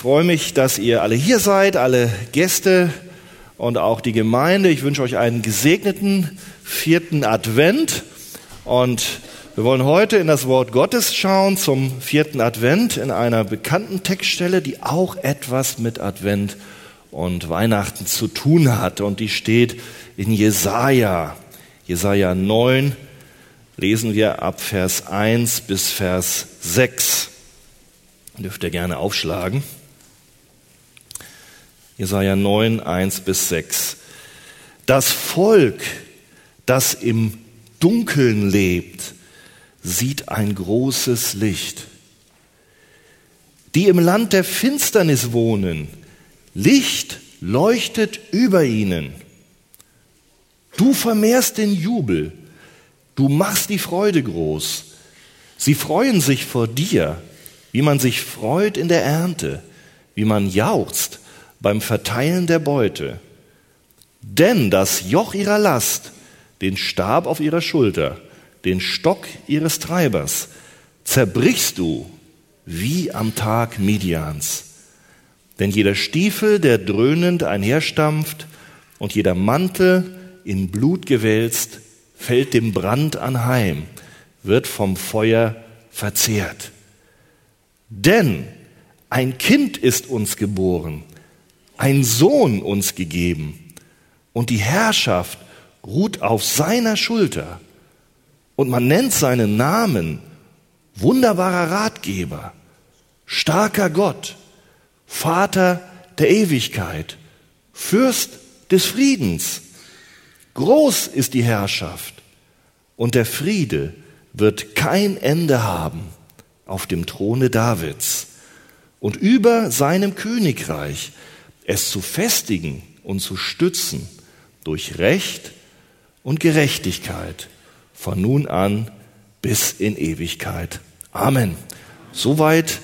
freue mich, dass ihr alle hier seid, alle Gäste und auch die Gemeinde. Ich wünsche euch einen gesegneten vierten Advent und wir wollen heute in das Wort Gottes schauen zum vierten Advent in einer bekannten Textstelle, die auch etwas mit Advent und Weihnachten zu tun hat und die steht in Jesaja. Jesaja 9 lesen wir ab Vers 1 bis Vers 6. Dürft ihr gerne aufschlagen. Jesaja 9, 1 bis 6. Das Volk, das im Dunkeln lebt, sieht ein großes Licht. Die im Land der Finsternis wohnen, Licht leuchtet über ihnen. Du vermehrst den Jubel, du machst die Freude groß. Sie freuen sich vor dir, wie man sich freut in der Ernte, wie man jauchzt beim Verteilen der Beute. Denn das Joch ihrer Last, den Stab auf ihrer Schulter, den Stock ihres Treibers, zerbrichst du wie am Tag Midians. Denn jeder Stiefel, der dröhnend einherstampft, und jeder Mantel, in Blut gewälzt, fällt dem Brand anheim, wird vom Feuer verzehrt. Denn ein Kind ist uns geboren, ein Sohn uns gegeben. Und die Herrschaft ruht auf seiner Schulter. Und man nennt seinen Namen wunderbarer Ratgeber, starker Gott, Vater der Ewigkeit, Fürst des Friedens. Groß ist die Herrschaft und der Friede wird kein Ende haben auf dem Throne Davids. Und über seinem Königreich es zu festigen und zu stützen durch Recht und Gerechtigkeit von nun an bis in Ewigkeit. Amen. Soweit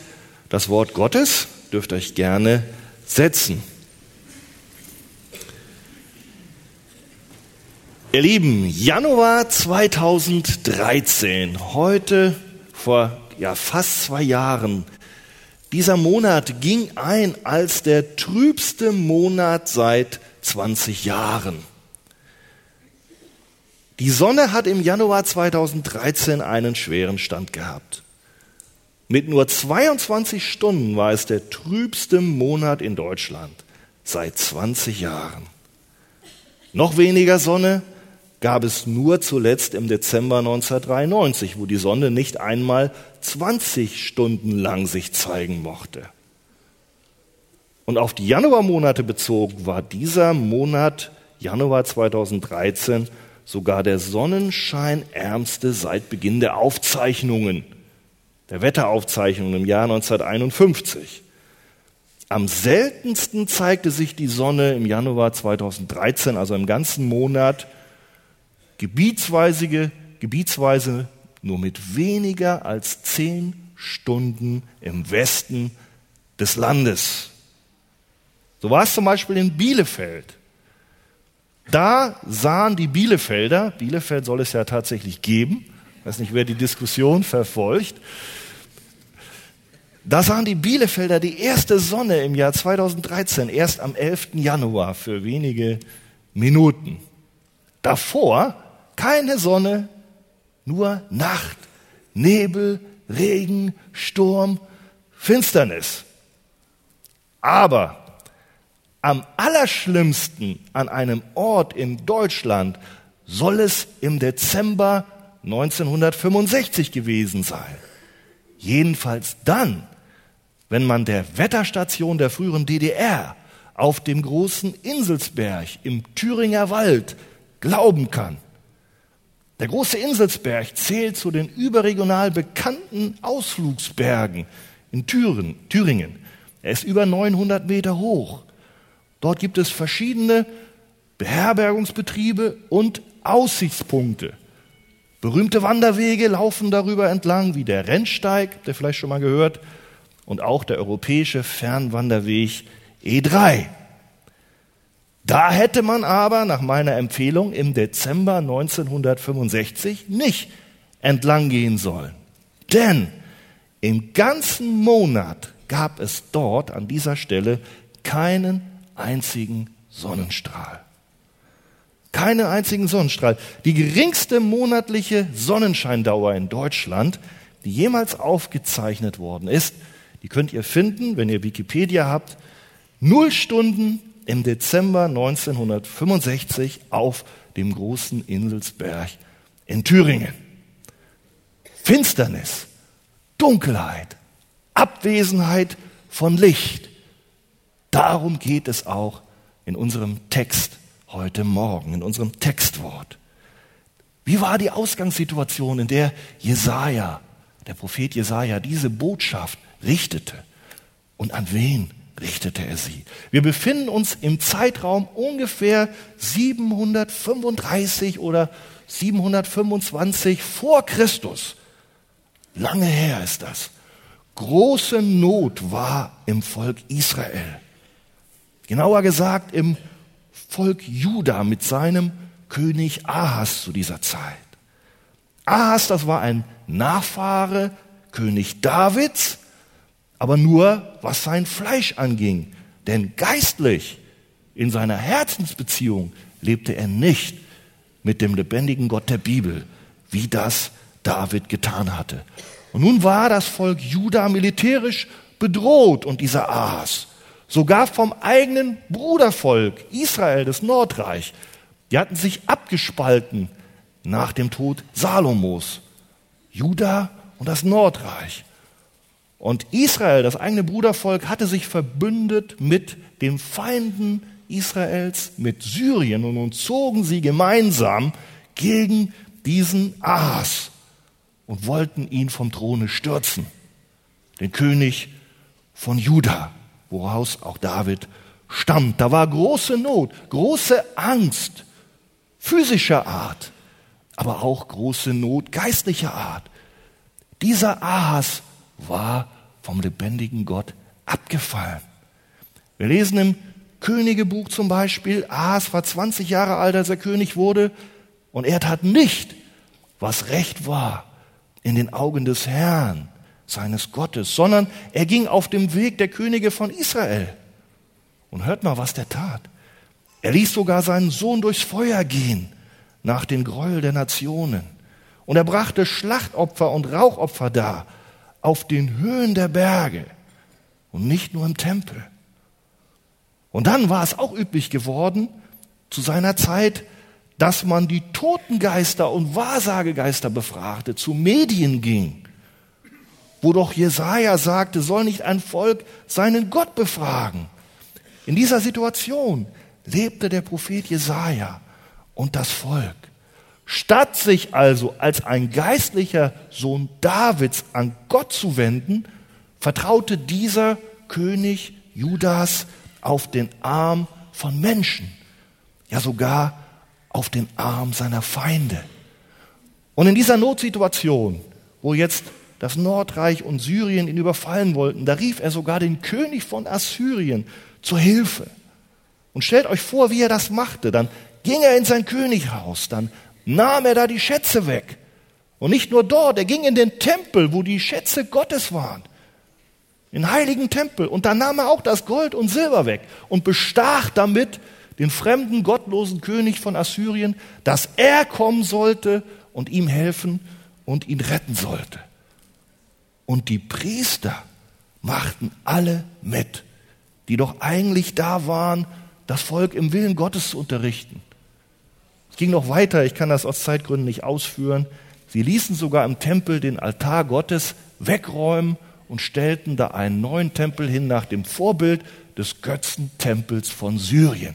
das Wort Gottes. Dürft euch gerne setzen. Ihr Lieben, Januar 2013, heute vor ja, fast zwei Jahren, dieser Monat ging ein als der trübste Monat seit 20 Jahren. Die Sonne hat im Januar 2013 einen schweren Stand gehabt. Mit nur 22 Stunden war es der trübste Monat in Deutschland seit 20 Jahren. Noch weniger Sonne gab es nur zuletzt im Dezember 1993, wo die Sonne nicht einmal 20 Stunden lang sich zeigen mochte. Und auf die Januarmonate bezogen war dieser Monat Januar 2013 sogar der sonnenscheinärmste seit Beginn der Aufzeichnungen, der Wetteraufzeichnungen im Jahr 1951. Am seltensten zeigte sich die Sonne im Januar 2013, also im ganzen Monat, gebietsweise, gebietsweise nur mit weniger als zehn Stunden im Westen des Landes. So war es zum Beispiel in Bielefeld. Da sahen die Bielefelder, Bielefeld soll es ja tatsächlich geben, ich weiß nicht, wer die Diskussion verfolgt, da sahen die Bielefelder die erste Sonne im Jahr 2013 erst am 11. Januar für wenige Minuten. Davor keine Sonne, nur Nacht, Nebel, Regen, Sturm, Finsternis. Aber am allerschlimmsten an einem Ort in Deutschland soll es im Dezember 1965 gewesen sein. Jedenfalls dann, wenn man der Wetterstation der früheren DDR auf dem großen Inselsberg im Thüringer Wald glauben kann. Der große Inselsberg zählt zu den überregional bekannten Ausflugsbergen in Thüringen. Er ist über 900 Meter hoch. Dort gibt es verschiedene Beherbergungsbetriebe und Aussichtspunkte. Berühmte Wanderwege laufen darüber entlang, wie der Rennsteig, ihr vielleicht schon mal gehört, und auch der europäische Fernwanderweg E3. Da hätte man aber nach meiner Empfehlung im Dezember 1965 nicht entlang gehen sollen. Denn im ganzen Monat gab es dort an dieser Stelle keinen einzigen Sonnenstrahl. Keinen einzigen Sonnenstrahl. Die geringste monatliche Sonnenscheindauer in Deutschland, die jemals aufgezeichnet worden ist, die könnt ihr finden, wenn ihr Wikipedia habt, null Stunden im Dezember 1965 auf dem großen Inselsberg in Thüringen. Finsternis, Dunkelheit, Abwesenheit von Licht. Darum geht es auch in unserem Text heute Morgen, in unserem Textwort. Wie war die Ausgangssituation, in der Jesaja, der Prophet Jesaja, diese Botschaft richtete? Und an wen richtete er sie? Wir befinden uns im Zeitraum ungefähr 735 oder 725 vor Christus. Lange her ist das. Große Not war im Volk Israel. Genauer gesagt im Volk Juda mit seinem König Ahas zu dieser Zeit. Ahas, das war ein Nachfahre König Davids, aber nur was sein Fleisch anging. Denn geistlich in seiner Herzensbeziehung lebte er nicht mit dem lebendigen Gott der Bibel, wie das David getan hatte. Und nun war das Volk Juda militärisch bedroht und dieser Ahas, sogar vom eigenen Brudervolk Israel, das Nordreich, die hatten sich abgespalten nach dem Tod Salomos. Juda und das Nordreich. Und Israel, das eigene Brudervolk, hatte sich verbündet mit den Feinden Israels, mit Syrien und nun zogen sie gemeinsam gegen diesen Ahas und wollten ihn vom Throne stürzen, den König von Juda, woraus auch David stammt. Da war große Not, große Angst physischer Art, aber auch große Not geistlicher Art. Dieser Ahas war vom lebendigen Gott abgefallen. Wir lesen im Königebuch zum Beispiel, Ahas war 20 Jahre alt, als er König wurde, und er tat nicht, was recht war in den Augen des Herrn, seines Gottes, sondern er ging auf dem Weg der Könige von Israel. Und hört mal, was der tat. Er ließ sogar seinen Sohn durchs Feuer gehen, nach den Gräuel der Nationen. Und er brachte Schlachtopfer und Rauchopfer dar auf den Höhen der Berge und nicht nur im Tempel. Und dann war es auch üblich geworden, zu seiner Zeit, dass man die Totengeister und Wahrsagegeister befragte, zu Medien ging, wo doch Jesaja sagte, soll nicht ein Volk seinen Gott befragen. In dieser Situation lebte der Prophet Jesaja und das Volk. Statt sich also als ein geistlicher Sohn Davids an Gott zu wenden, vertraute dieser König Judas auf den Arm von Menschen, ja sogar auf den Arm seiner Feinde. Und in dieser Notsituation, wo jetzt das Nordreich und Syrien ihn überfallen wollten, da rief er sogar den König von Assyrien zur Hilfe. Und stellt euch vor, wie er das machte. Dann ging er in sein Könighaus, dann nahm er da die Schätze weg. Und nicht nur dort, er ging in den Tempel, wo die Schätze Gottes waren. In heiligen Tempel. Und dann nahm er auch das Gold und Silber weg und bestach damit den fremden, gottlosen König von Assyrien, dass er kommen sollte und ihm helfen und ihn retten sollte. Und die Priester machten alle mit, die doch eigentlich da waren, das Volk im Willen Gottes zu unterrichten. Ging noch weiter, ich kann das aus Zeitgründen nicht ausführen. Sie ließen sogar im Tempel den Altar Gottes wegräumen und stellten da einen neuen Tempel hin nach dem Vorbild des Götzentempels von Syrien.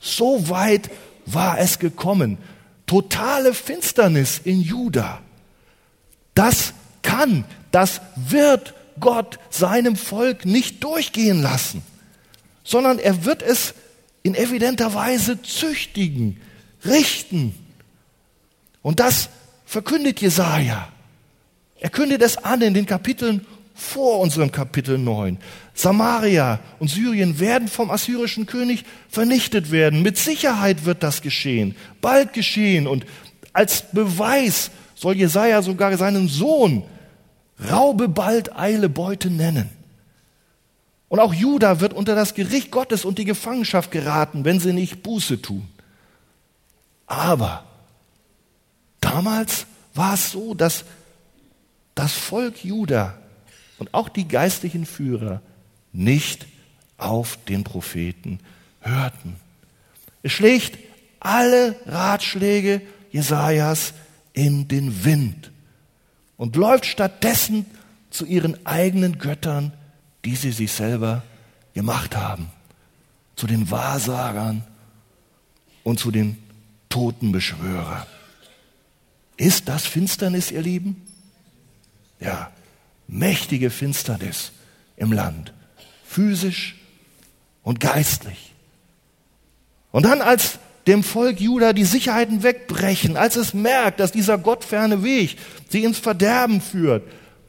So weit war es gekommen. Totale Finsternis in Juda. Das kann, das wird Gott seinem Volk nicht durchgehen lassen, sondern er wird es in evidenter Weise züchtigen, richten. Und das verkündet Jesaja. Er kündet es an in den Kapiteln vor unserem Kapitel 9. Samaria und Syrien werden vom assyrischen König vernichtet werden. Mit Sicherheit wird das geschehen, bald geschehen. Und als Beweis soll Jesaja sogar seinen Sohn Raube bald, eile Beute nennen. Und auch Juda wird unter das Gericht Gottes und die Gefangenschaft geraten, wenn sie nicht Buße tun. Aber damals war es so, dass das Volk Juda und auch die geistlichen Führer nicht auf den Propheten hörten. Es schlägt alle Ratschläge Jesajas in den Wind und läuft stattdessen zu ihren eigenen Göttern die sie sich selber gemacht haben, zu den Wahrsagern und zu den Totenbeschwörern. Ist das Finsternis, ihr Lieben? Ja, mächtige Finsternis im Land, physisch und geistlich. Und dann, als dem Volk Juda die Sicherheiten wegbrechen, als es merkt, dass dieser gottferne Weg sie ins Verderben führt,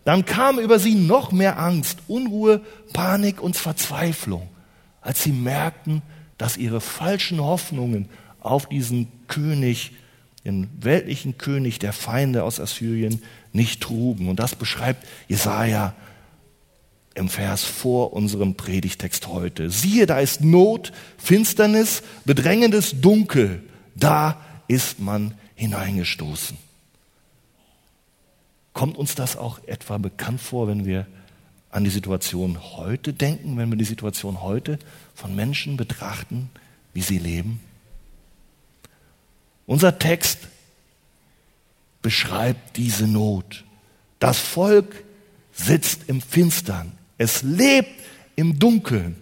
dann kam über sie noch mehr Angst, Unruhe, Panik und Verzweiflung, als sie merkten, dass ihre falschen Hoffnungen auf diesen König, den weltlichen König der Feinde aus Assyrien, nicht trugen. Und das beschreibt Jesaja im Vers vor unserem Predigtext heute. Siehe, da ist Not, Finsternis, bedrängendes Dunkel. Da ist man hineingestoßen. Kommt uns das auch etwa bekannt vor, wenn wir an die Situation heute denken, wenn wir die Situation heute von Menschen betrachten, wie sie leben? Unser Text beschreibt diese Not. Das Volk sitzt im Finstern. Es lebt im Dunkeln.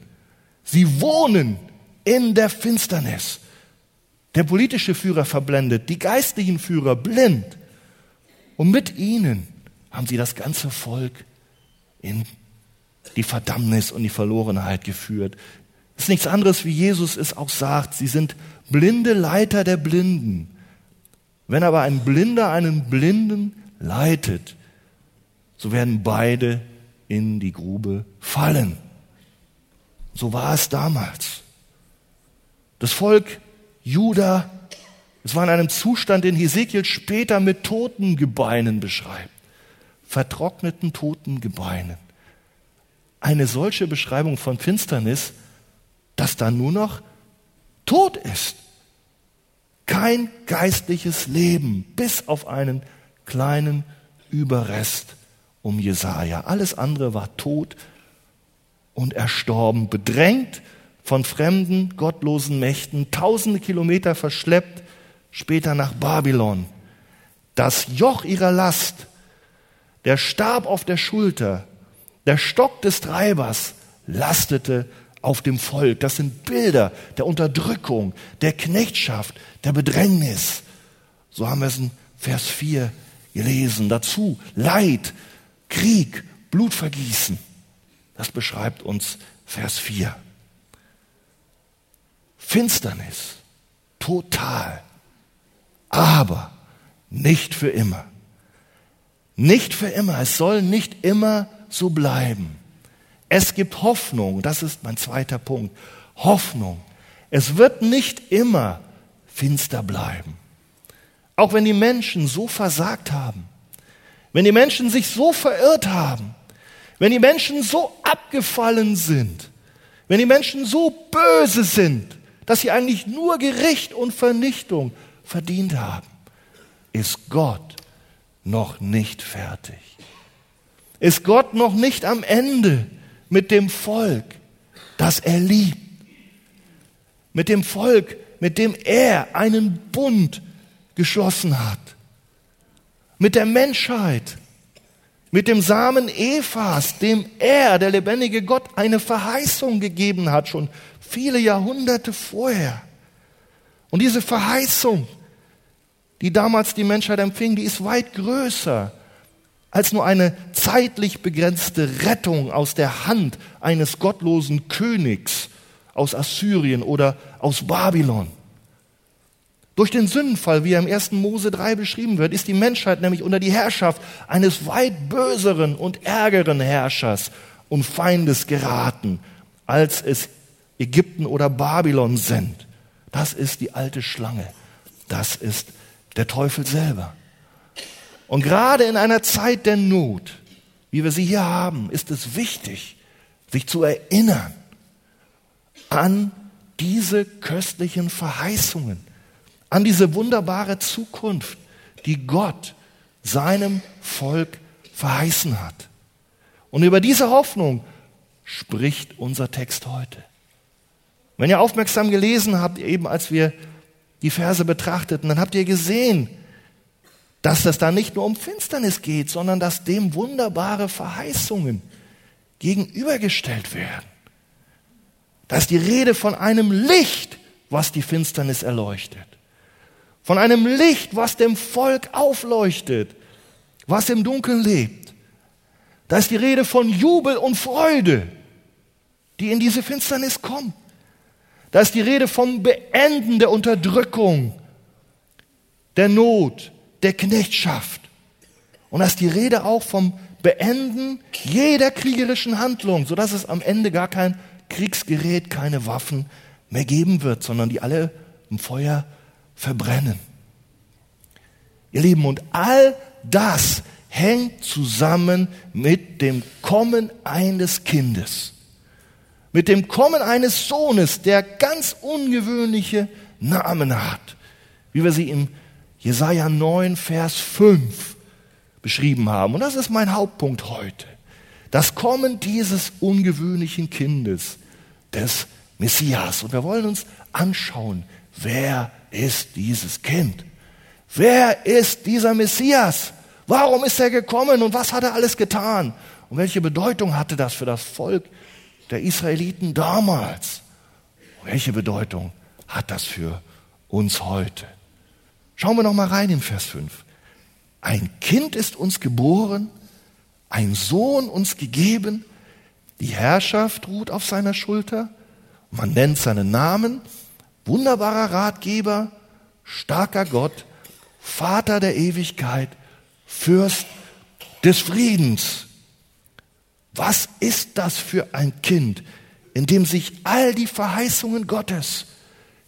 Sie wohnen in der Finsternis. Der politische Führer verblendet, die geistlichen Führer blind. Und mit ihnen haben sie das ganze Volk in die Verdammnis und die Verlorenheit geführt. Das ist nichts anderes, wie Jesus es auch sagt. Sie sind blinde Leiter der Blinden. Wenn aber ein Blinder einen Blinden leitet, so werden beide in die Grube fallen. So war es damals. Das Volk Juda es war in einem Zustand, den Hesekiel später mit toten Gebeinen beschreibt. Vertrockneten toten Gebeinen. Eine solche Beschreibung von Finsternis, dass da nur noch Tod ist. Kein geistliches Leben, bis auf einen kleinen Überrest um Jesaja. Alles andere war tot und erstorben, bedrängt von fremden, gottlosen Mächten, tausende Kilometer verschleppt später nach Babylon. Das Joch ihrer Last, der Stab auf der Schulter, der Stock des Treibers lastete auf dem Volk. Das sind Bilder der Unterdrückung, der Knechtschaft, der Bedrängnis. So haben wir es in Vers 4 gelesen. Dazu Leid, Krieg, Blutvergießen. Das beschreibt uns Vers 4. Finsternis, total aber nicht für immer. Nicht für immer. Es soll nicht immer so bleiben. Es gibt Hoffnung. Das ist mein zweiter Punkt. Hoffnung. Es wird nicht immer finster bleiben. Auch wenn die Menschen so versagt haben. Wenn die Menschen sich so verirrt haben. Wenn die Menschen so abgefallen sind. Wenn die Menschen so böse sind, dass sie eigentlich nur Gericht und Vernichtung verdient haben, ist Gott noch nicht fertig. Ist Gott noch nicht am Ende mit dem Volk, das er liebt. Mit dem Volk, mit dem er einen Bund geschlossen hat. Mit der Menschheit, mit dem Samen Evas, dem er, der lebendige Gott, eine Verheißung gegeben hat, schon viele Jahrhunderte vorher. Und diese Verheißung, die damals die Menschheit empfing, die ist weit größer als nur eine zeitlich begrenzte Rettung aus der Hand eines gottlosen Königs aus Assyrien oder aus Babylon. Durch den Sündenfall, wie er im 1. Mose 3 beschrieben wird, ist die Menschheit nämlich unter die Herrschaft eines weit böseren und ärgeren Herrschers und Feindes geraten, als es Ägypten oder Babylon sind. Das ist die alte Schlange. Das ist der Teufel selber. Und gerade in einer Zeit der Not, wie wir sie hier haben, ist es wichtig, sich zu erinnern an diese köstlichen Verheißungen, an diese wunderbare Zukunft, die Gott seinem Volk verheißen hat. Und über diese Hoffnung spricht unser Text heute. Wenn ihr aufmerksam gelesen habt, eben als wir die Verse betrachteten, dann habt ihr gesehen, dass es da nicht nur um Finsternis geht, sondern dass dem wunderbare Verheißungen gegenübergestellt werden. Da ist die Rede von einem Licht, was die Finsternis erleuchtet. Von einem Licht, was dem Volk aufleuchtet, was im Dunkeln lebt. Da ist die Rede von Jubel und Freude, die in diese Finsternis kommt. Da ist die Rede vom Beenden der Unterdrückung, der Not, der Knechtschaft. Und da ist die Rede auch vom Beenden jeder kriegerischen Handlung, sodass es am Ende gar kein Kriegsgerät, keine Waffen mehr geben wird, sondern die alle im Feuer verbrennen. Ihr Lieben, und all das hängt zusammen mit dem Kommen eines Kindes, mit dem Kommen eines Sohnes, der ganz ungewöhnliche Namen hat, wie wir sie im Jesaja 9, Vers 5 beschrieben haben. Und das ist mein Hauptpunkt heute. Das Kommen dieses ungewöhnlichen Kindes, des Messias. Und wir wollen uns anschauen, wer ist dieses Kind? Wer ist dieser Messias? Warum ist er gekommen und was hat er alles getan? Und welche Bedeutung hatte das für das Volk der Israeliten damals? Und welche Bedeutung hat das für uns heute? Schauen wir noch mal rein in Vers 5. Ein Kind ist uns geboren, ein Sohn uns gegeben, die Herrschaft ruht auf seiner Schulter, man nennt seinen Namen, wunderbarer Ratgeber, starker Gott, Vater der Ewigkeit, Fürst des Friedens. Was ist das für ein Kind, in dem sich all die Verheißungen Gottes,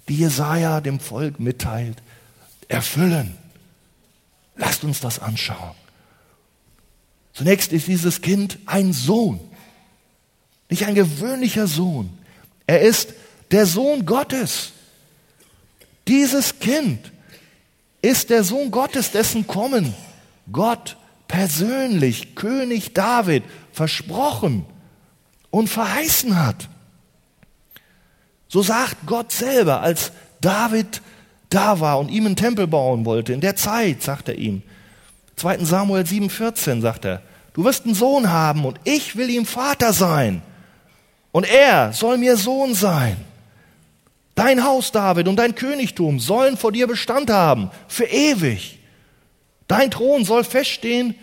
die Jesaja dem Volk mitteilt, erfüllen? Lasst uns das anschauen. Zunächst ist dieses Kind ein Sohn, nicht ein gewöhnlicher Sohn. Er ist der Sohn Gottes. Dieses Kind ist der Sohn Gottes, dessen Kommen Gott persönlich, König David, versprochen und verheißen hat. So sagt Gott selber, als David da war und ihm einen Tempel bauen wollte, in der Zeit, sagt er ihm, 2. Samuel 7,14 sagt er, du wirst einen Sohn haben und ich will ihm Vater sein und er soll mir Sohn sein. Dein Haus, David, und dein Königtum sollen vor dir Bestand haben, für ewig. Dein Thron soll feststehen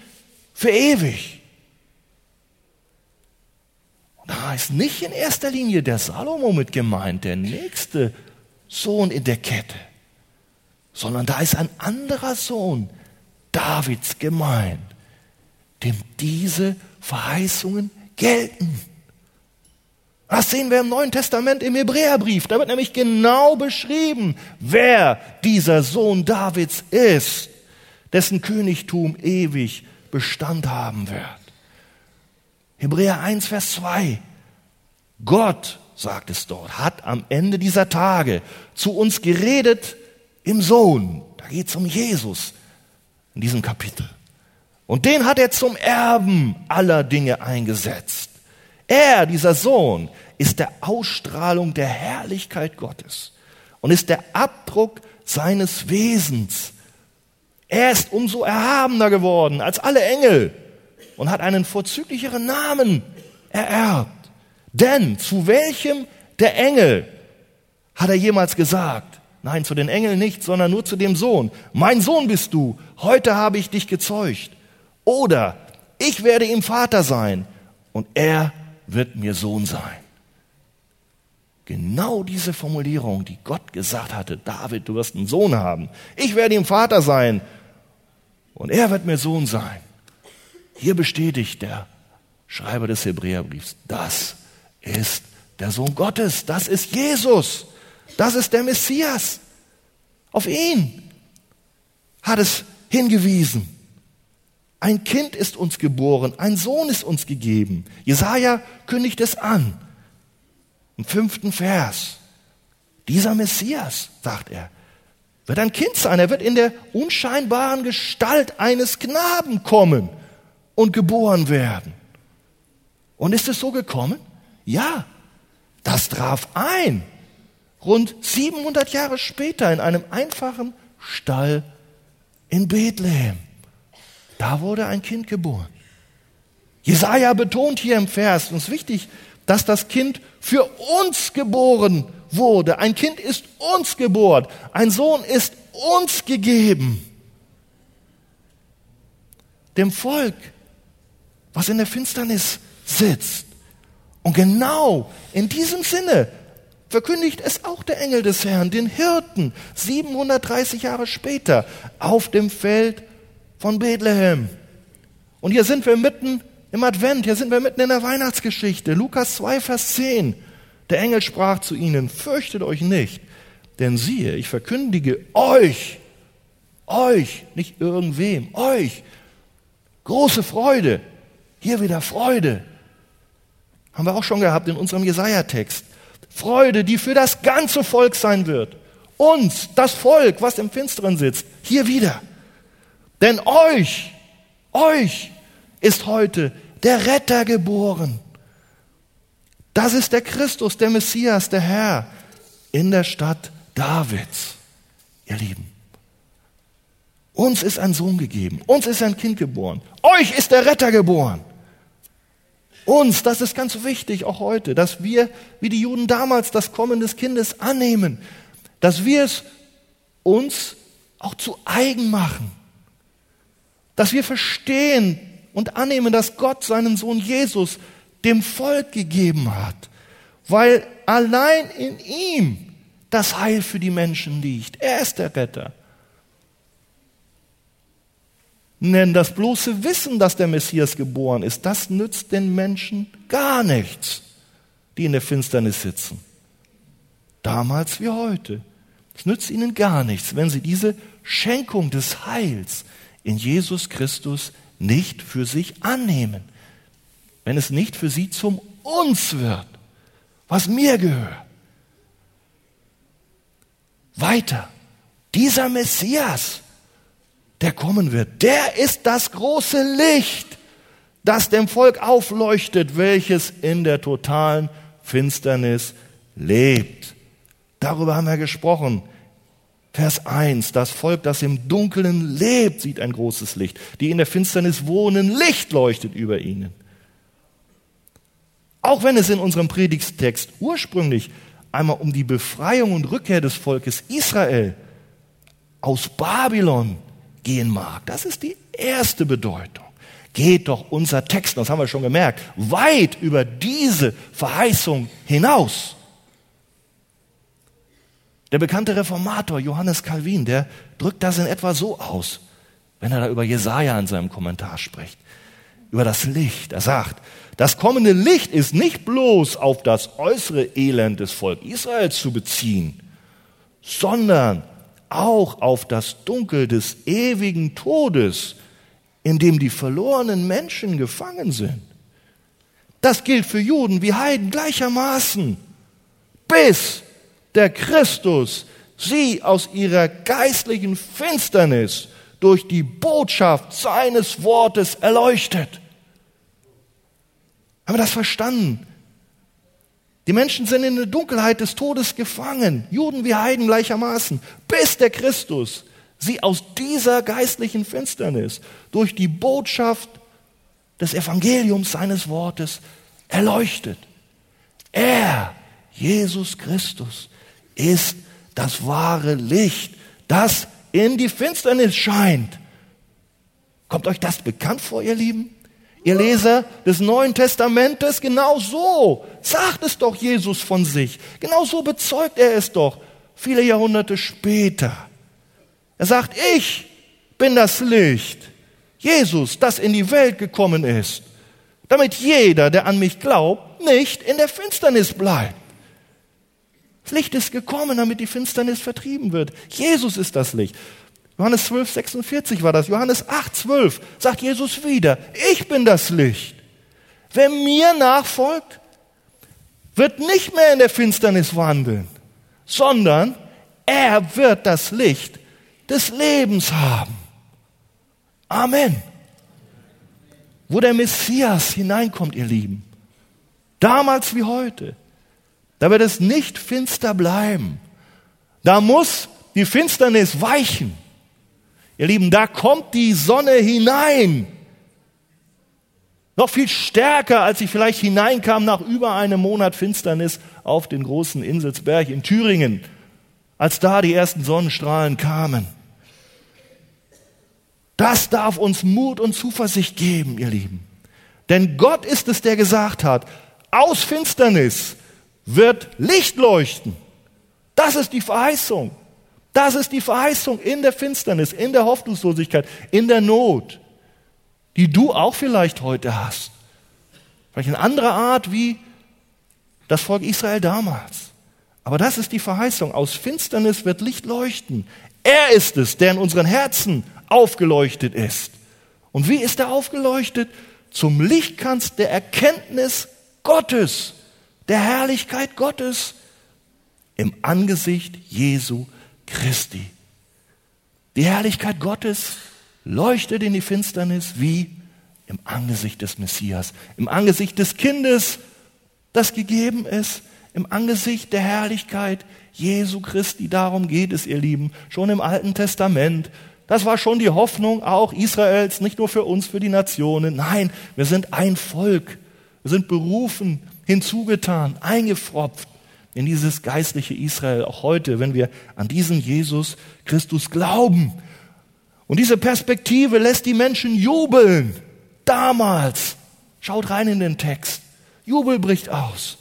für ewig. Da ist nicht in erster Linie der Salomo mit gemeint, der nächste Sohn in der Kette, sondern da ist ein anderer Sohn Davids gemeint, dem diese Verheißungen gelten. Das sehen wir im Neuen Testament im Hebräerbrief. Da wird nämlich genau beschrieben, wer dieser Sohn Davids ist, dessen Königtum ewig Bestand haben wird. Hebräer 1, Vers 2. Gott, sagt es dort, hat am Ende dieser Tage zu uns geredet im Sohn. Da geht es um Jesus in diesem Kapitel. Und den hat er zum Erben aller Dinge eingesetzt. Er, dieser Sohn, ist der Ausstrahlung der Herrlichkeit Gottes und ist der Abdruck seines Wesens. Er ist umso erhabener geworden als alle Engel und hat einen vorzüglicheren Namen ererbt. Denn zu welchem der Engel hat er jemals gesagt? Nein, zu den Engeln nicht, sondern nur zu dem Sohn. Mein Sohn bist du, heute habe ich dich gezeugt. Oder ich werde ihm Vater sein und er wird mir Sohn sein. Genau diese Formulierung, die Gott gesagt hatte, David, du wirst einen Sohn haben. Ich werde ihm Vater sein und er wird mir Sohn sein. Hier bestätigt der Schreiber des Hebräerbriefs, das ist der Sohn Gottes, das ist Jesus, das ist der Messias. Auf ihn hat es hingewiesen. ein Kind ist uns geboren, ein Sohn ist uns gegeben. Jesaja kündigt es an. Im fünften Vers. Dieser Messias, sagt er, wird ein Kind sein. Er wird in der unscheinbaren Gestalt eines Knaben kommen und geboren werden. Und ist es so gekommen? Ja, das traf ein. Rund 700 Jahre später in einem einfachen Stall in Bethlehem. Da wurde ein Kind geboren. Jesaja betont hier im Vers, ist wichtig, dass das Kind für uns geboren wurde. Ein Kind ist uns geboren. Ein Sohn ist uns gegeben. Dem Volk, was in der Finsternis sitzt. Und genau in diesem Sinne verkündigt es auch der Engel des Herrn, den Hirten, 730 Jahre später, auf dem Feld von Bethlehem. Und hier sind wir mitten im Advent, hier sind wir mitten in der Weihnachtsgeschichte. Lukas 2, Vers 10. Der Engel sprach zu ihnen, fürchtet euch nicht, denn siehe, ich verkündige euch, euch, nicht irgendwem, euch, große Freude, hier wieder Freude. Haben wir auch schon gehabt in unserem Jesaja-Text. Freude, die für das ganze Volk sein wird. Uns, das Volk, was im Finsteren sitzt, hier wieder. Denn euch, euch ist heute der Retter geboren. Das ist der Christus, der Messias, der Herr in der Stadt Davids. Ihr Lieben, uns ist ein Sohn gegeben, uns ist ein Kind geboren, euch ist der Retter geboren. Uns, das ist ganz wichtig, auch heute, dass wir, wie die Juden damals, das Kommen des Kindes annehmen, dass wir es uns auch zu eigen machen dass wir verstehen und annehmen, dass Gott seinen Sohn Jesus dem Volk gegeben hat, weil allein in ihm das Heil für die Menschen liegt. Er ist der Retter. Denn das bloße Wissen, dass der Messias geboren ist, das nützt den Menschen gar nichts, die in der Finsternis sitzen. Damals wie heute. Es nützt ihnen gar nichts, wenn sie diese Schenkung des Heils in Jesus Christus nicht für sich annehmen, wenn es nicht für sie zum uns wird, was mir gehört. Weiter, dieser Messias, der kommen wird, der ist das große Licht, das dem Volk aufleuchtet, welches in der totalen Finsternis lebt. Darüber haben wir gesprochen Vers 1, das Volk, das im Dunkeln lebt, sieht ein großes Licht. Die in der Finsternis wohnen, Licht leuchtet über ihnen. Auch wenn es in unserem Predigstext ursprünglich einmal um die Befreiung und Rückkehr des Volkes Israel aus Babylon gehen mag, das ist die erste Bedeutung. Geht doch unser Text, das haben wir schon gemerkt, weit über diese Verheißung hinaus. Der bekannte Reformator Johannes Calvin, der drückt das in etwa so aus, wenn er da über Jesaja in seinem Kommentar spricht. Über das Licht. Er sagt, das kommende Licht ist nicht bloß auf das äußere Elend des Volk Israels zu beziehen, sondern auch auf das Dunkel des ewigen Todes, in dem die verlorenen Menschen gefangen sind. Das gilt für Juden wie Heiden gleichermaßen, bis der Christus sie aus ihrer geistlichen Finsternis durch die Botschaft seines Wortes erleuchtet. Haben wir das verstanden? Die Menschen sind in der Dunkelheit des Todes gefangen, Juden wie Heiden gleichermaßen, bis der Christus sie aus dieser geistlichen Finsternis durch die Botschaft des Evangeliums seines Wortes erleuchtet. Er, Jesus Christus, ist das wahre Licht, das in die Finsternis scheint. Kommt euch das bekannt vor, ihr Lieben? Ihr Leser des Neuen Testamentes, genau so sagt es doch Jesus von sich. Genau so bezeugt er es doch viele Jahrhunderte später. Er sagt, ich bin das Licht. Jesus, das in die Welt gekommen ist, damit jeder, der an mich glaubt, nicht in der Finsternis bleibt. Das Licht ist gekommen, damit die Finsternis vertrieben wird. Jesus ist das Licht. Johannes 12, 46 war das. Johannes 8, 12 sagt Jesus wieder, ich bin das Licht. Wer mir nachfolgt, wird nicht mehr in der Finsternis wandeln, sondern er wird das Licht des Lebens haben. Amen. Wo der Messias hineinkommt, ihr Lieben, damals wie heute, da wird es nicht finster bleiben. Da muss die Finsternis weichen. Ihr Lieben, da kommt die Sonne hinein. Noch viel stärker, als sie vielleicht hineinkam nach über einem Monat Finsternis auf den großen Inselsberg in Thüringen, als da die ersten Sonnenstrahlen kamen. Das darf uns Mut und Zuversicht geben, ihr Lieben. Denn Gott ist es, der gesagt hat, aus Finsternis wird Licht leuchten. Das ist die Verheißung. Das ist die Verheißung in der Finsternis, in der Hoffnungslosigkeit, in der Not, die du auch vielleicht heute hast. Vielleicht in anderer Art wie das Volk Israel damals. Aber das ist die Verheißung. Aus Finsternis wird Licht leuchten. Er ist es, der in unseren Herzen aufgeleuchtet ist. Und wie ist er aufgeleuchtet? Zum Lichtkranz der Erkenntnis Gottes, der Herrlichkeit Gottes im Angesicht Jesu Christi. Die Herrlichkeit Gottes leuchtet in die Finsternis wie im Angesicht des Messias, im Angesicht des Kindes, das gegeben ist, im Angesicht der Herrlichkeit Jesu Christi. Darum geht es, ihr Lieben, schon im Alten Testament. Das war schon die Hoffnung auch Israels, nicht nur für uns, für die Nationen. Nein, wir sind ein Volk. Wir sind berufen, hinzugetan, eingefropft in dieses geistliche Israel, auch heute, wenn wir an diesen Jesus Christus glauben. Und diese Perspektive lässt die Menschen jubeln. Damals. Schaut rein in den Text. Jubel bricht aus.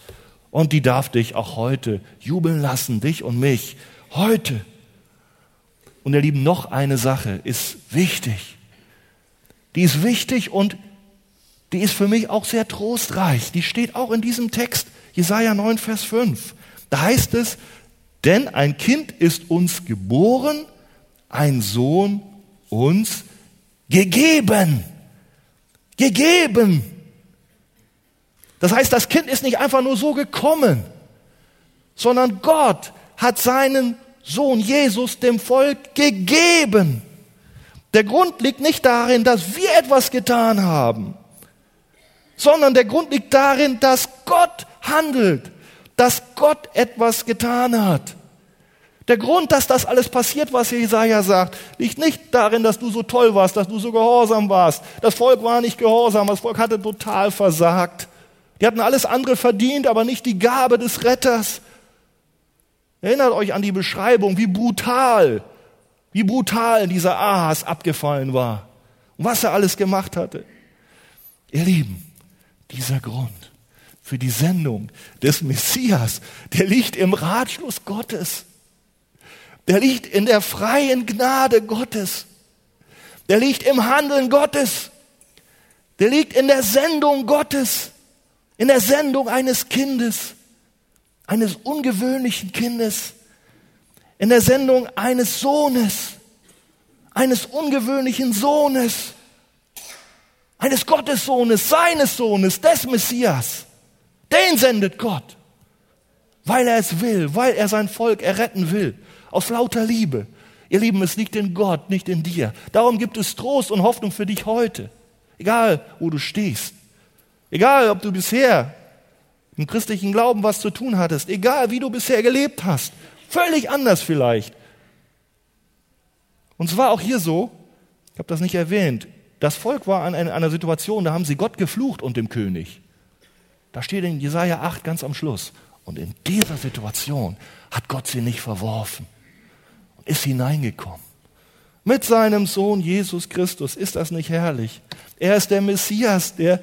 Und die darf dich auch heute jubeln lassen, dich und mich. Heute. Und ihr Lieben, noch eine Sache ist wichtig. Die ist wichtig und die ist für mich auch sehr trostreich. Die steht auch in diesem Text, Jesaja 9, Vers 5. Da heißt es, denn ein Kind ist uns geboren, ein Sohn uns gegeben. Gegeben. Das heißt, das Kind ist nicht einfach nur so gekommen, sondern Gott hat seinen Sohn Jesus dem Volk gegeben. Der Grund liegt nicht darin, dass wir etwas getan haben, sondern der Grund liegt darin, dass Gott handelt dass Gott etwas getan hat. Der Grund, dass das alles passiert, was Jesaja sagt, liegt nicht darin, dass du so toll warst, dass du so gehorsam warst. Das Volk war nicht gehorsam, das Volk hatte total versagt. Die hatten alles andere verdient, aber nicht die Gabe des Retters. Erinnert euch an die Beschreibung, wie brutal, wie brutal dieser Ahas abgefallen war und was er alles gemacht hatte. Ihr Lieben, dieser Grund, für die Sendung des Messias, der liegt im Ratschluss Gottes. Der liegt in der freien Gnade Gottes. Der liegt im Handeln Gottes. Der liegt in der Sendung Gottes. In der Sendung eines Kindes. Eines ungewöhnlichen Kindes. In der Sendung eines Sohnes. Eines ungewöhnlichen Sohnes. Eines Gottessohnes, seines Sohnes, des Messias. Den sendet Gott, weil er es will, weil er sein Volk erretten will, aus lauter Liebe. Ihr Lieben, es liegt in Gott, nicht in dir. Darum gibt es Trost und Hoffnung für dich heute. Egal, wo du stehst. Egal, ob du bisher im christlichen Glauben was zu tun hattest. Egal, wie du bisher gelebt hast. Völlig anders vielleicht. Und zwar auch hier so, ich habe das nicht erwähnt, das Volk war an einer Situation, da haben sie Gott geflucht und dem König. Da steht in Jesaja 8 ganz am Schluss. Und in dieser Situation hat Gott sie nicht verworfen und ist hineingekommen. Mit seinem Sohn Jesus Christus. Ist das nicht herrlich? Er ist der Messias, der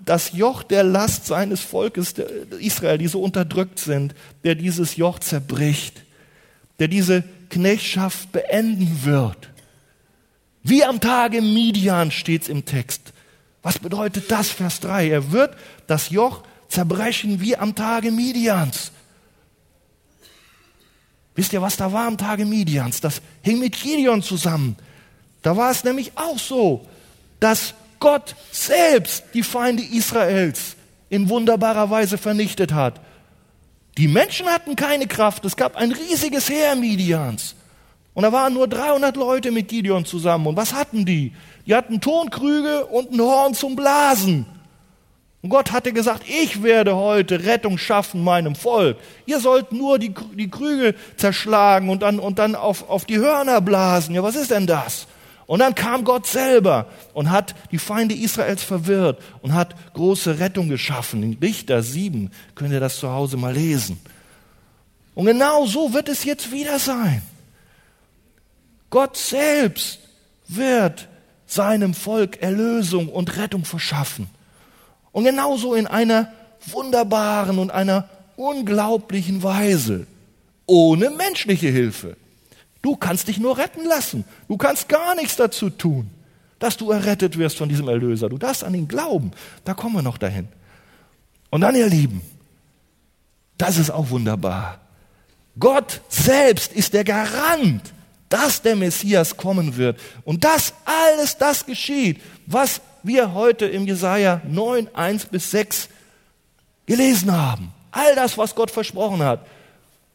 das Joch der Last seines Volkes Israel, die so unterdrückt sind, der dieses Joch zerbricht, der diese Knechtschaft beenden wird. Wie am Tage Midian steht's im Text. Was bedeutet das, Vers 3? Er wird das Joch zerbrechen wie am Tage Midians. Wisst ihr, was da war am Tage Midians? Das hing mit Gideon zusammen. Da war es nämlich auch so, dass Gott selbst die Feinde Israels in wunderbarer Weise vernichtet hat. Die Menschen hatten keine Kraft. Es gab ein riesiges Heer Midians. Und da waren nur 300 Leute mit Gideon zusammen. Und was hatten die? Die hatten Tonkrüge und ein Horn zum Blasen. Und Gott hatte gesagt, ich werde heute Rettung schaffen meinem Volk. Ihr sollt nur die, die Krüge zerschlagen und dann, und dann auf, auf die Hörner blasen. Ja, was ist denn das? Und dann kam Gott selber und hat die Feinde Israels verwirrt und hat große Rettung geschaffen. In Richter 7 könnt ihr das zu Hause mal lesen. Und genau so wird es jetzt wieder sein. Gott selbst wird seinem Volk Erlösung und Rettung verschaffen. Und genauso in einer wunderbaren und einer unglaublichen Weise, ohne menschliche Hilfe. Du kannst dich nur retten lassen. Du kannst gar nichts dazu tun, dass du errettet wirst von diesem Erlöser. Du darfst an ihn glauben. Da kommen wir noch dahin. Und dann, ihr Lieben, das ist auch wunderbar. Gott selbst ist der Garant, dass der Messias kommen wird. Und dass alles das geschieht, was wir heute im Jesaja 9, 1 bis 6 gelesen haben. All das, was Gott versprochen hat,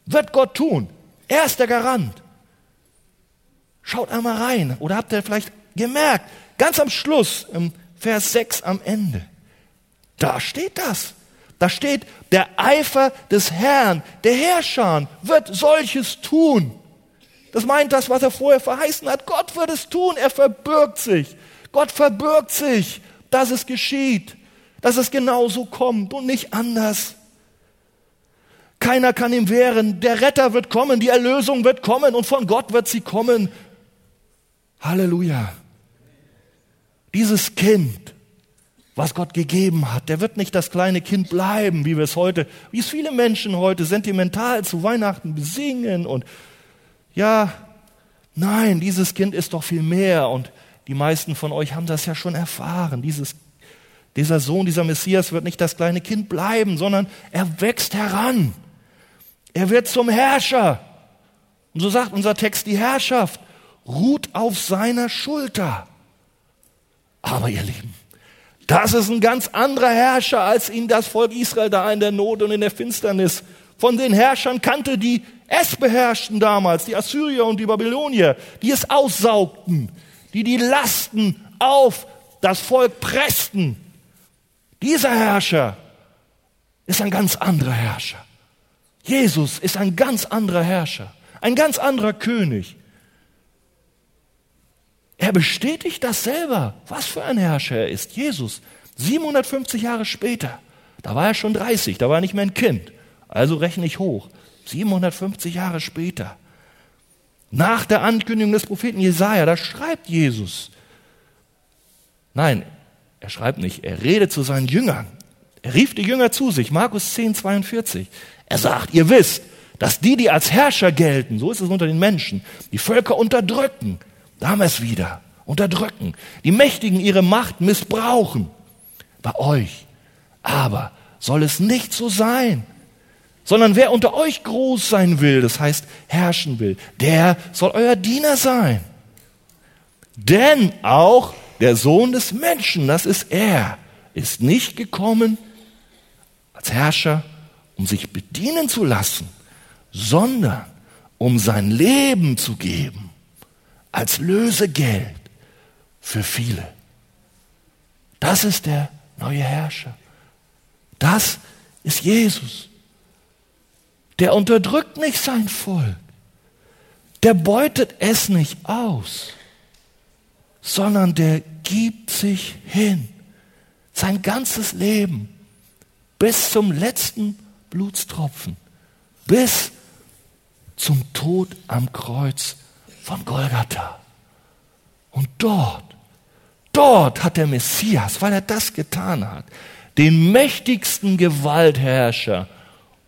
wird Gott tun. Er ist der Garant. Schaut einmal rein. Oder habt ihr vielleicht gemerkt, ganz am Schluss, im Vers 6 am Ende, da steht das. Da steht, der Eifer des Herrn, der Herrscher, wird solches tun. Das meint das, was er vorher verheißen hat. Gott wird es tun. Er verbirgt sich. Gott verbirgt sich, dass es geschieht, dass es genauso kommt und nicht anders. Keiner kann ihm wehren. Der Retter wird kommen, die Erlösung wird kommen und von Gott wird sie kommen. Halleluja. Dieses Kind, was Gott gegeben hat, der wird nicht das kleine Kind bleiben, wie wir es heute, wie es viele Menschen heute sentimental zu Weihnachten besingen und ja, nein, dieses Kind ist doch viel mehr und die meisten von euch haben das ja schon erfahren. Dieses, dieser Sohn, dieser Messias wird nicht das kleine Kind bleiben, sondern er wächst heran. Er wird zum Herrscher. Und so sagt unser Text, die Herrschaft ruht auf seiner Schulter. Aber ihr Lieben, das ist ein ganz anderer Herrscher, als ihn das Volk Israel da in der Not und in der Finsternis von den Herrschern kannte, die es beherrschten damals, die Assyrier und die Babylonier, die es aussaugten, die die Lasten auf das Volk pressten. Dieser Herrscher ist ein ganz anderer Herrscher. Jesus ist ein ganz anderer Herrscher, ein ganz anderer König. Er bestätigt das selber, was für ein Herrscher er ist. Jesus, 750 Jahre später, da war er schon 30, da war er nicht mehr ein Kind. Also rechne ich hoch. 750 Jahre später. Nach der Ankündigung des Propheten Jesaja, da schreibt Jesus. Nein, er schreibt nicht, er redet zu seinen Jüngern. Er rief die Jünger zu sich, Markus 10, 42. Er sagt, ihr wisst, dass die, die als Herrscher gelten, so ist es unter den Menschen, die Völker unterdrücken, damals wieder, unterdrücken, die Mächtigen ihre Macht missbrauchen. Bei euch aber soll es nicht so sein, sondern wer unter euch groß sein will, das heißt herrschen will, der soll euer Diener sein. Denn auch der Sohn des Menschen, das ist er, ist nicht gekommen als Herrscher, um sich bedienen zu lassen, sondern um sein Leben zu geben als Lösegeld für viele. Das ist der neue Herrscher. Das ist Jesus. Der unterdrückt nicht sein Volk. Der beutet es nicht aus, sondern der gibt sich hin. Sein ganzes Leben bis zum letzten Blutstropfen, bis zum Tod am Kreuz von Golgatha. Und dort, dort hat der Messias, weil er das getan hat, den mächtigsten Gewaltherrscher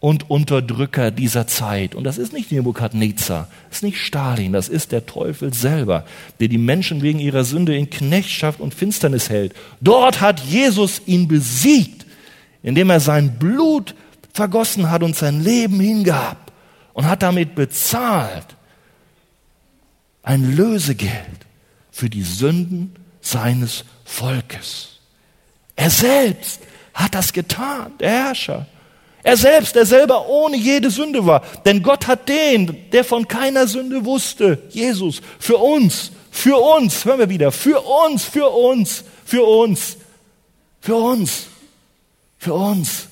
und Unterdrücker dieser Zeit. Und das ist nicht Nebukadnezar, das ist nicht Stalin, das ist der Teufel selber, der die Menschen wegen ihrer Sünde in Knechtschaft und Finsternis hält. Dort hat Jesus ihn besiegt, indem er sein Blut vergossen hat und sein Leben hingab. und hat damit bezahlt ein Lösegeld für die Sünden seines Volkes. Er selbst hat das getan, der Herrscher. Er selbst, der selber ohne jede Sünde war. Denn Gott hat den, der von keiner Sünde wusste, Jesus, für uns, für uns, hören wir wieder, für uns, für uns, für uns, für uns, für uns.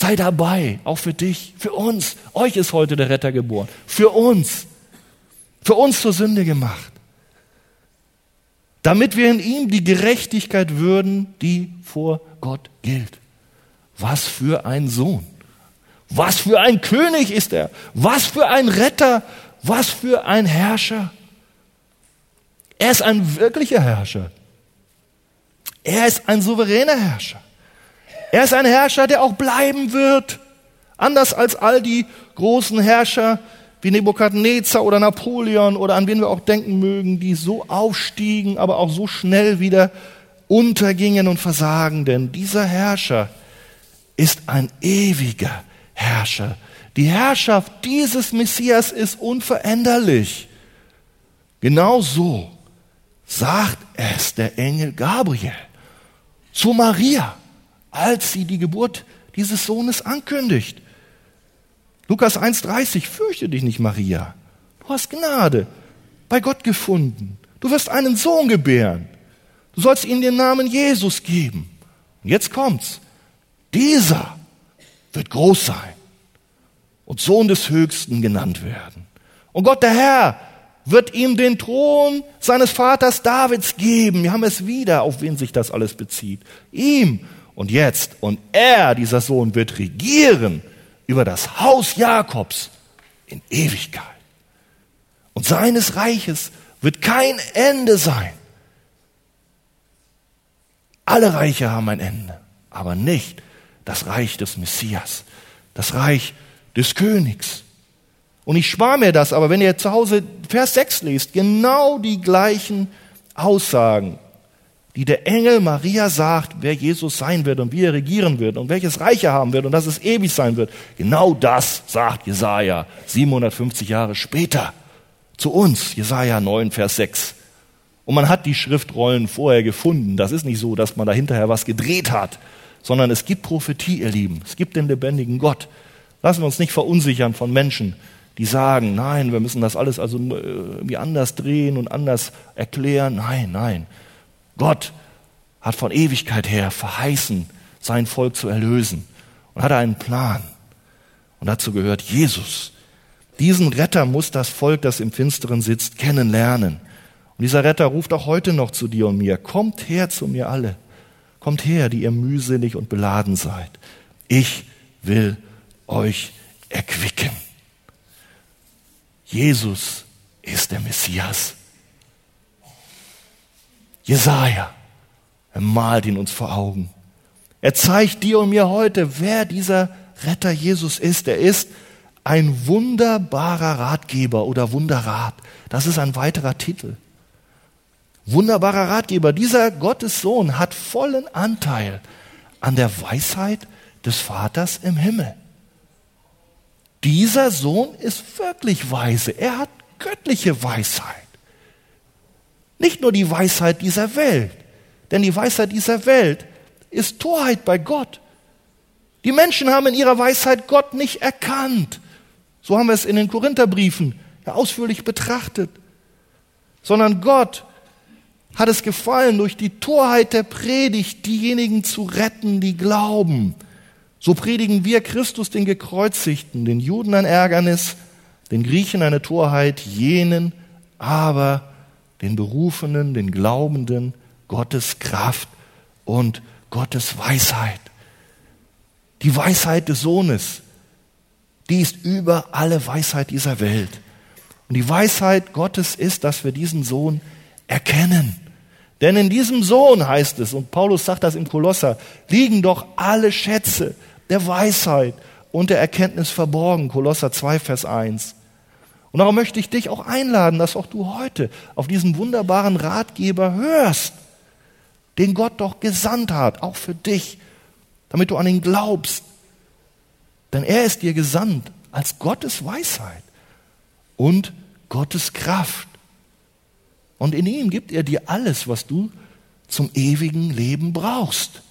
Sei dabei, auch für dich, für uns. Euch ist heute der Retter geboren. Für uns. Für uns zur Sünde gemacht. Damit wir in ihm die Gerechtigkeit würden, die vor Gott gilt. Was für ein Sohn. Was für ein König ist er. Was für ein Retter. Was für ein Herrscher. Er ist ein wirklicher Herrscher. Er ist ein souveräner Herrscher. Er ist ein Herrscher, der auch bleiben wird. Anders als all die großen Herrscher wie Nebukadnezar oder Napoleon oder an wen wir auch denken mögen, die so aufstiegen, aber auch so schnell wieder untergingen und versagen. Denn dieser Herrscher ist ein ewiger Herrscher. Die Herrschaft dieses Messias ist unveränderlich. Genau so sagt es der Engel Gabriel zu Maria, als sie die Geburt dieses Sohnes ankündigt. Lukas 1,30, fürchte dich nicht, Maria. Du hast Gnade bei Gott gefunden. Du wirst einen Sohn gebären. Du sollst ihm den Namen Jesus geben. Und jetzt kommt's. Dieser wird groß sein und Sohn des Höchsten genannt werden. Und Gott der Herr wird ihm den Thron seines Vaters Davids geben. Wir haben es wieder, auf wen sich das alles bezieht. Ihm und jetzt. Und er, dieser Sohn, wird regieren über das Haus Jakobs in Ewigkeit. Und seines Reiches wird kein Ende sein. Alle Reiche haben ein Ende, aber nicht das Reich des Messias, das Reich des Königs. Und ich spare mir das, aber wenn ihr zu Hause Vers 6 liest, genau die gleichen Aussagen, die der Engel Maria sagt, wer Jesus sein wird und wie er regieren wird und welches Reich er haben wird und dass es ewig sein wird. Genau das sagt Jesaja 750 Jahre später zu uns, Jesaja 9, Vers 6. Und man hat die Schriftrollen vorher gefunden. Das ist nicht so, dass man da hinterher was gedreht hat, sondern es gibt Prophetie, ihr Lieben. Es gibt den lebendigen Gott. Lassen wir uns nicht verunsichern von Menschen, die sagen, nein, wir müssen das alles also äh, irgendwie anders drehen und anders erklären. Nein, nein. Gott hat von Ewigkeit her verheißen, sein Volk zu erlösen und hat einen Plan. Und dazu gehört Jesus. Diesen Retter muss das Volk, das im Finsteren sitzt, kennenlernen. Und dieser Retter ruft auch heute noch zu dir und mir, kommt her zu mir alle. Kommt her, die ihr mühselig und beladen seid. Ich will euch erquicken. Jesus ist der Messias. Jesaja, er malt ihn uns vor Augen. Er zeigt dir und mir heute, wer dieser Retter Jesus ist. Er ist ein wunderbarer Ratgeber oder Wunderrat. Das ist ein weiterer Titel. Wunderbarer Ratgeber. Dieser Gottes Sohn hat vollen Anteil an der Weisheit des Vaters im Himmel. Dieser Sohn ist wirklich weise. Er hat göttliche Weisheit. Nicht nur die Weisheit dieser Welt, denn die Weisheit dieser Welt ist Torheit bei Gott. Die Menschen haben in ihrer Weisheit Gott nicht erkannt. So haben wir es in den Korintherbriefen ausführlich betrachtet. Sondern Gott hat es gefallen, durch die Torheit der Predigt diejenigen zu retten, die glauben. So predigen wir Christus den Gekreuzigten, den Juden ein Ärgernis, den Griechen eine Torheit, jenen aber den Berufenen, den Glaubenden Gottes Kraft und Gottes Weisheit. Die Weisheit des Sohnes, die ist über alle Weisheit dieser Welt. Und die Weisheit Gottes ist, dass wir diesen Sohn erkennen. Denn in diesem Sohn heißt es, und Paulus sagt das im Kolosser, liegen doch alle Schätze der Weisheit und der Erkenntnis verborgen. Kolosser 2, Vers 1. Und darum möchte ich dich auch einladen, dass auch du heute auf diesen wunderbaren Ratgeber hörst, den Gott doch gesandt hat, auch für dich, damit du an ihn glaubst. Denn er ist dir gesandt als Gottes Weisheit und Gottes Kraft. Und in ihm gibt er dir alles, was du zum ewigen Leben brauchst.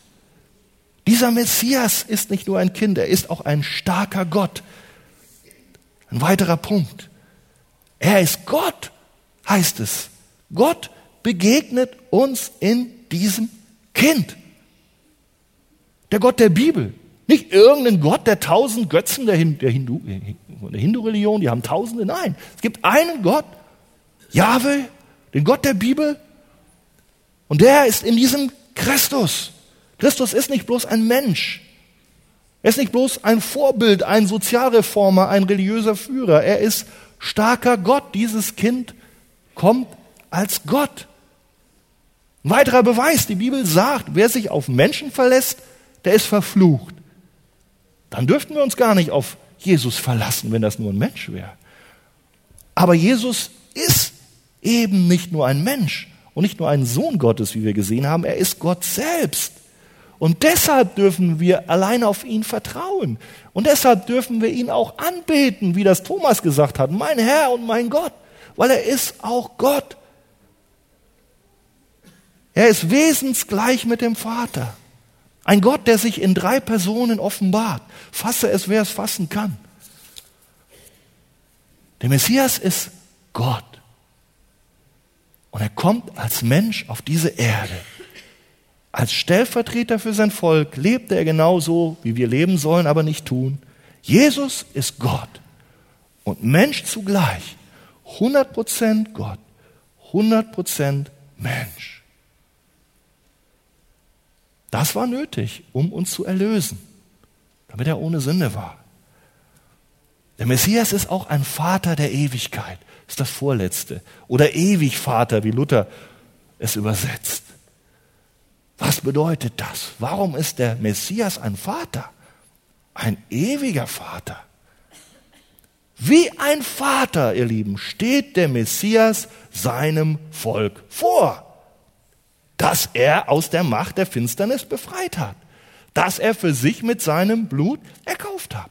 Dieser Messias ist nicht nur ein Kind, er ist auch ein starker Gott. Ein weiterer Punkt. Er ist Gott, heißt es. Gott begegnet uns in diesem Kind. Der Gott der Bibel. Nicht irgendein Gott der tausend Götzen der, Hindu, Hindu-Religion, die haben tausende. Nein, es gibt einen Gott, Jahwe, den Gott der Bibel. Und der ist in diesem Christus. Christus ist nicht bloß ein Mensch. Er ist nicht bloß ein Vorbild, ein Sozialreformer, ein religiöser Führer. Er ist starker Gott. Dieses Kind kommt als Gott. Ein weiterer Beweis, die Bibel sagt, wer sich auf Menschen verlässt, der ist verflucht. Dann dürften wir uns gar nicht auf Jesus verlassen, wenn das nur ein Mensch wäre. Aber Jesus ist eben nicht nur ein Mensch und nicht nur ein Sohn Gottes, wie wir gesehen haben, er ist Gott selbst. Und deshalb dürfen wir allein auf ihn vertrauen. Und deshalb dürfen wir ihn auch anbeten, wie das Thomas gesagt hat, mein Herr und mein Gott, weil er ist auch Gott. Er ist wesensgleich mit dem Vater. Ein Gott, der sich in drei Personen offenbart. Fasse es, wer es fassen kann. Der Messias ist Gott. Und er kommt als Mensch auf diese Erde. Als Stellvertreter für sein Volk lebte er genauso, wie wir leben sollen, aber nicht tun. Jesus ist Gott und Mensch zugleich. 100% Gott, 100% Mensch. Das war nötig, um uns zu erlösen, damit er ohne Sünde war. Der Messias ist auch ein Vater der Ewigkeit, ist das Vorletzte. Oder ewig Vater, wie Luther es übersetzt. Was bedeutet das? Warum ist der Messias ein Vater? Ein ewiger Vater. Wie ein Vater, ihr Lieben, steht der Messias seinem Volk vor, dass er aus der Macht der Finsternis befreit hat, dass er für sich mit seinem Blut erkauft hat.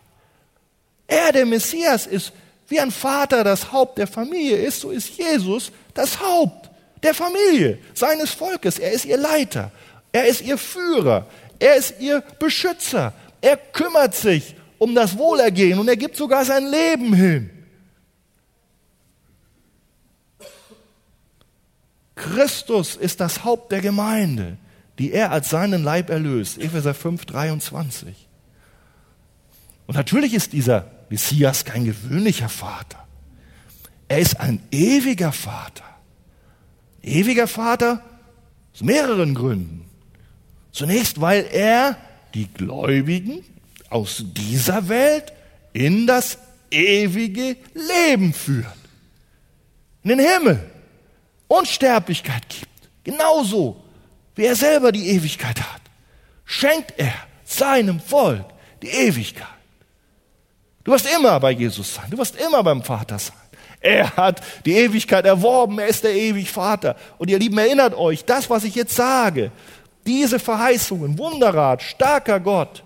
Er, der Messias, ist wie ein Vater das Haupt der Familie ist, so ist Jesus das Haupt der Familie, seines Volkes. Er ist ihr Leiter. Er ist ihr Führer. Er ist ihr Beschützer. Er kümmert sich um das Wohlergehen und er gibt sogar sein Leben hin. Christus ist das Haupt der Gemeinde, die er als seinen Leib erlöst. Epheser 5, 23. Und natürlich ist dieser Messias kein gewöhnlicher Vater. Er ist ein ewiger Vater. Ewiger Vater aus mehreren Gründen. Zunächst, weil er die Gläubigen aus dieser Welt in das ewige Leben führt. In den Himmel. Unsterblichkeit gibt. Genauso wie er selber die Ewigkeit hat, schenkt er seinem Volk die Ewigkeit. Du wirst immer bei Jesus sein. Du wirst immer beim Vater sein. Er hat die Ewigkeit erworben. Er ist der ewig Vater. Und ihr Lieben, erinnert euch, das, was ich jetzt sage, diese Verheißungen, Wunderrat, starker Gott,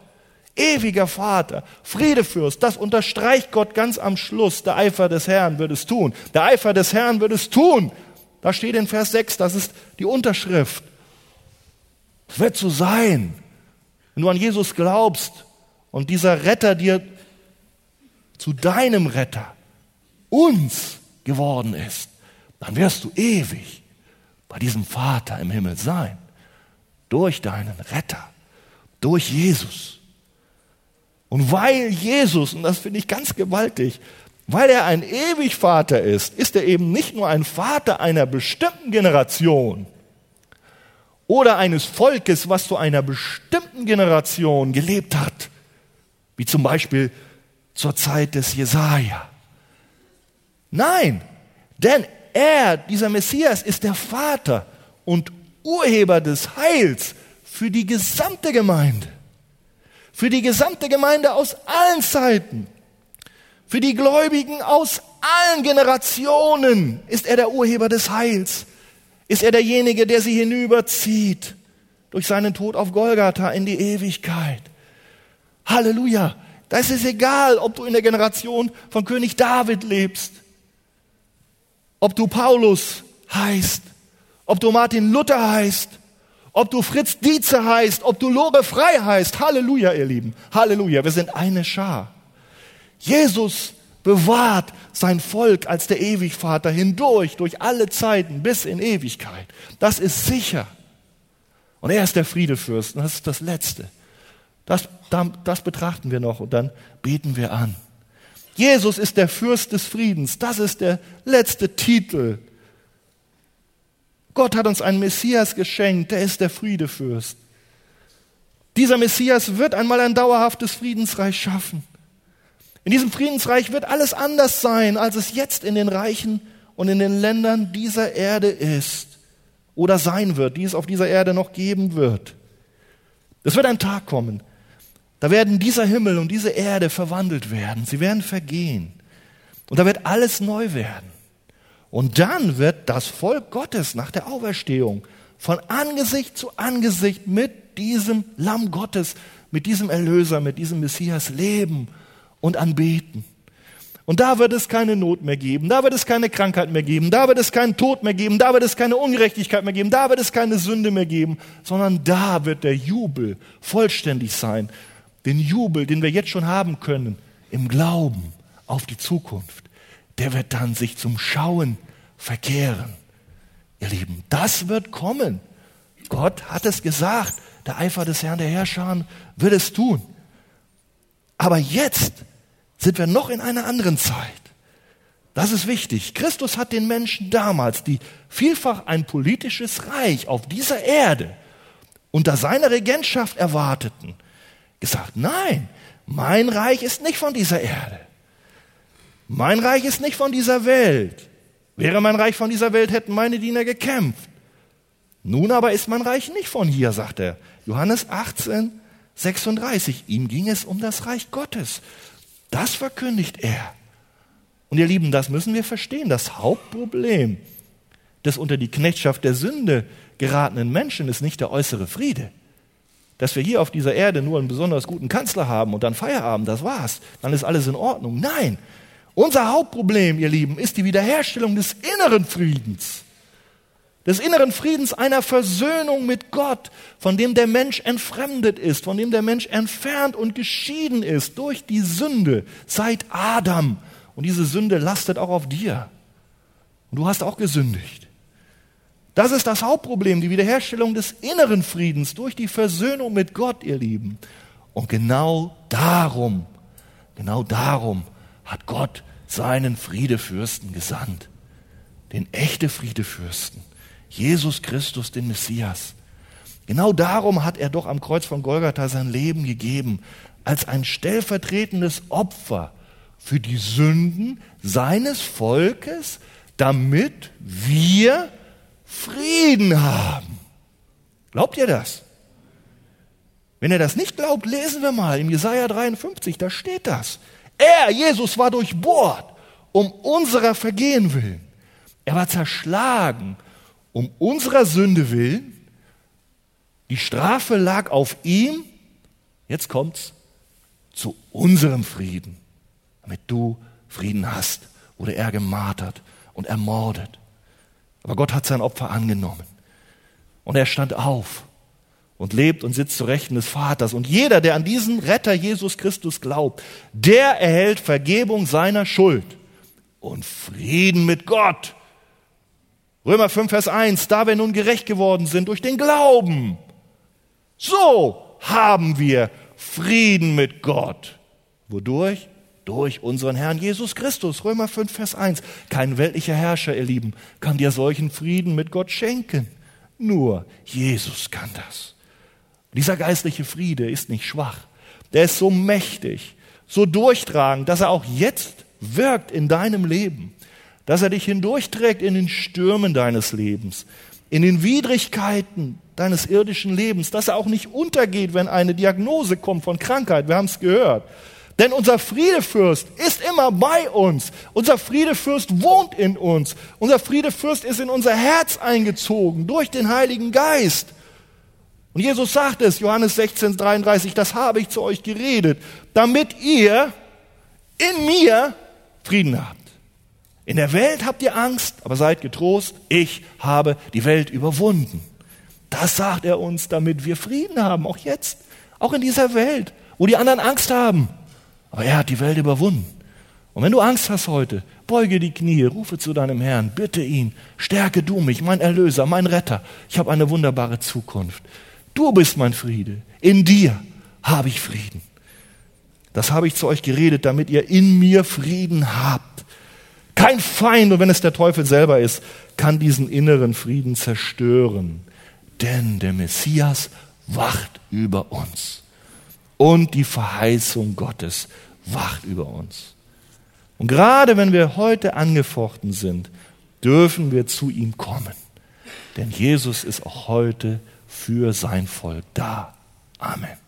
ewiger Vater, Friedefürst, das unterstreicht Gott ganz am Schluss. Der Eifer des Herrn wird es tun. Der Eifer des Herrn wird es tun. Da steht in Vers 6, das ist die Unterschrift. Es wird so sein, wenn du an Jesus glaubst und dieser Retter dir zu deinem Retter, uns geworden ist, dann wirst du ewig bei diesem Vater im Himmel sein durch deinen Retter, durch Jesus. Und weil Jesus, und das finde ich ganz gewaltig, weil er ein Ewigvater ist, ist er eben nicht nur ein Vater einer bestimmten Generation oder eines Volkes, was zu einer bestimmten Generation gelebt hat, wie zum Beispiel zur Zeit des Jesaja. Nein, denn er, dieser Messias, ist der Vater und Urheber des Heils für die gesamte Gemeinde. Für die gesamte Gemeinde aus allen Zeiten. Für die Gläubigen aus allen Generationen ist er der Urheber des Heils. Ist er derjenige, der sie hinüberzieht durch seinen Tod auf Golgatha in die Ewigkeit. Halleluja. Da ist es egal, ob du in der Generation von König David lebst, ob du Paulus heißt, ob du Martin Luther heißt, ob du Fritz Dietze heißt, ob du Lore Frei heißt. Halleluja, ihr Lieben. Halleluja. Wir sind eine Schar. Jesus bewahrt sein Volk als der Ewigvater hindurch, durch alle Zeiten bis in Ewigkeit. Das ist sicher. Und er ist der Friedefürst. Und das ist das Letzte. Das, das betrachten wir noch und dann beten wir an. Jesus ist der Fürst des Friedens. Das ist der letzte Titel. Gott hat uns einen Messias geschenkt, der ist der Friedefürst. Dieser Messias wird einmal ein dauerhaftes Friedensreich schaffen. In diesem Friedensreich wird alles anders sein, als es jetzt in den Reichen und in den Ländern dieser Erde ist oder sein wird, die es auf dieser Erde noch geben wird. Es wird ein Tag kommen, da werden dieser Himmel und diese Erde verwandelt werden, sie werden vergehen und da wird alles neu werden. Und dann wird das Volk Gottes nach der Auferstehung von Angesicht zu Angesicht mit diesem Lamm Gottes, mit diesem Erlöser, mit diesem Messias leben und anbeten. Und da wird es keine Not mehr geben, da wird es keine Krankheit mehr geben, da wird es keinen Tod mehr geben, da wird es keine Ungerechtigkeit mehr geben, da wird es keine Sünde mehr geben, sondern da wird der Jubel vollständig sein. Den Jubel, den wir jetzt schon haben können, im Glauben auf die Zukunft, der wird dann sich zum Schauen verkehren. Ihr Lieben, das wird kommen. Gott hat es gesagt. Der Eifer des Herrn der Herrscher wird es tun. Aber jetzt sind wir noch in einer anderen Zeit. Das ist wichtig. Christus hat den Menschen damals, die vielfach ein politisches Reich auf dieser Erde unter seiner Regentschaft erwarteten, gesagt, nein, mein Reich ist nicht von dieser Erde. Mein Reich ist nicht von dieser Welt. Wäre mein Reich von dieser Welt, hätten meine Diener gekämpft. Nun aber ist mein Reich nicht von hier, sagt er. Johannes 18, 36. Ihm ging es um das Reich Gottes. Das verkündigt er. Und ihr Lieben, das müssen wir verstehen. Das Hauptproblem des unter die Knechtschaft der Sünde geratenen Menschen ist nicht der äußere Friede. Dass wir hier auf dieser Erde nur einen besonders guten Kanzler haben und dann Feierabend, das war's. Dann ist alles in Ordnung. Nein. Unser Hauptproblem, ihr Lieben, ist die Wiederherstellung des inneren Friedens des inneren Friedens, einer Versöhnung mit Gott, von dem der Mensch entfremdet ist, von dem der Mensch entfernt und geschieden ist durch die Sünde seit Adam. Und diese Sünde lastet auch auf dir. Und du hast auch gesündigt. Das ist das Hauptproblem, die Wiederherstellung des inneren Friedens durch die Versöhnung mit Gott, ihr Lieben. Und genau darum, genau darum hat Gott seinen Friedefürsten gesandt. Den echte Friedefürsten Jesus Christus, den Messias. Genau darum hat er doch am Kreuz von Golgatha sein Leben gegeben, als ein stellvertretendes Opfer für die Sünden seines Volkes, damit wir Frieden haben. Glaubt ihr das? Wenn ihr das nicht glaubt, lesen wir mal im Jesaja 53, da steht das. Er, Jesus, war durchbohrt um unserer Vergehen willen. Er war zerschlagen um unserer Sünde willen. Die Strafe lag auf ihm. Jetzt kommt's zu unserem Frieden, damit du Frieden hast, wurde er gemartert und ermordet. Aber Gott hat sein Opfer angenommen. Und er stand auf und lebt und sitzt zu Rechten des Vaters. Und jeder, der an diesen Retter Jesus Christus glaubt, der erhält Vergebung seiner Schuld und Frieden mit Gott. Römer 5, Vers 1, da wir nun gerecht geworden sind durch den Glauben, so haben wir Frieden mit Gott. Wodurch? Durch unseren Herrn Jesus Christus. Römer 5, Vers 1. Kein weltlicher Herrscher, ihr Lieben, kann dir solchen Frieden mit Gott schenken. Nur Jesus kann das. Dieser geistliche Friede ist nicht schwach. Der ist so mächtig, so durchtragend, dass er auch jetzt wirkt in deinem Leben dass er dich hindurchträgt in den Stürmen deines Lebens, in den Widrigkeiten deines irdischen Lebens, dass er auch nicht untergeht, wenn eine Diagnose kommt von Krankheit. Wir haben es gehört. Denn unser Friedefürst ist immer bei uns. Unser Friedefürst wohnt in uns. Unser Friedefürst ist in unser Herz eingezogen durch den Heiligen Geist. Und Jesus sagt es, Johannes 16, 33, das habe ich zu euch geredet, damit ihr in mir Frieden habt. In der Welt habt ihr Angst, aber seid getrost, ich habe die Welt überwunden. Das sagt er uns, damit wir Frieden haben, auch jetzt, auch in dieser Welt, wo die anderen Angst haben. Aber er hat die Welt überwunden. Und wenn du Angst hast heute, beuge die Knie, rufe zu deinem Herrn, bitte ihn, stärke du mich, mein Erlöser, mein Retter. Ich habe eine wunderbare Zukunft. Du bist mein Friede. In dir habe ich Frieden. Das habe ich zu euch geredet, damit ihr in mir Frieden habt. Kein Feind, und wenn es der Teufel selber ist, kann diesen inneren Frieden zerstören. Denn der Messias wacht über uns. Und die Verheißung Gottes wacht über uns. Und gerade wenn wir heute angefochten sind, dürfen wir zu ihm kommen. Denn Jesus ist auch heute für sein Volk da. Amen.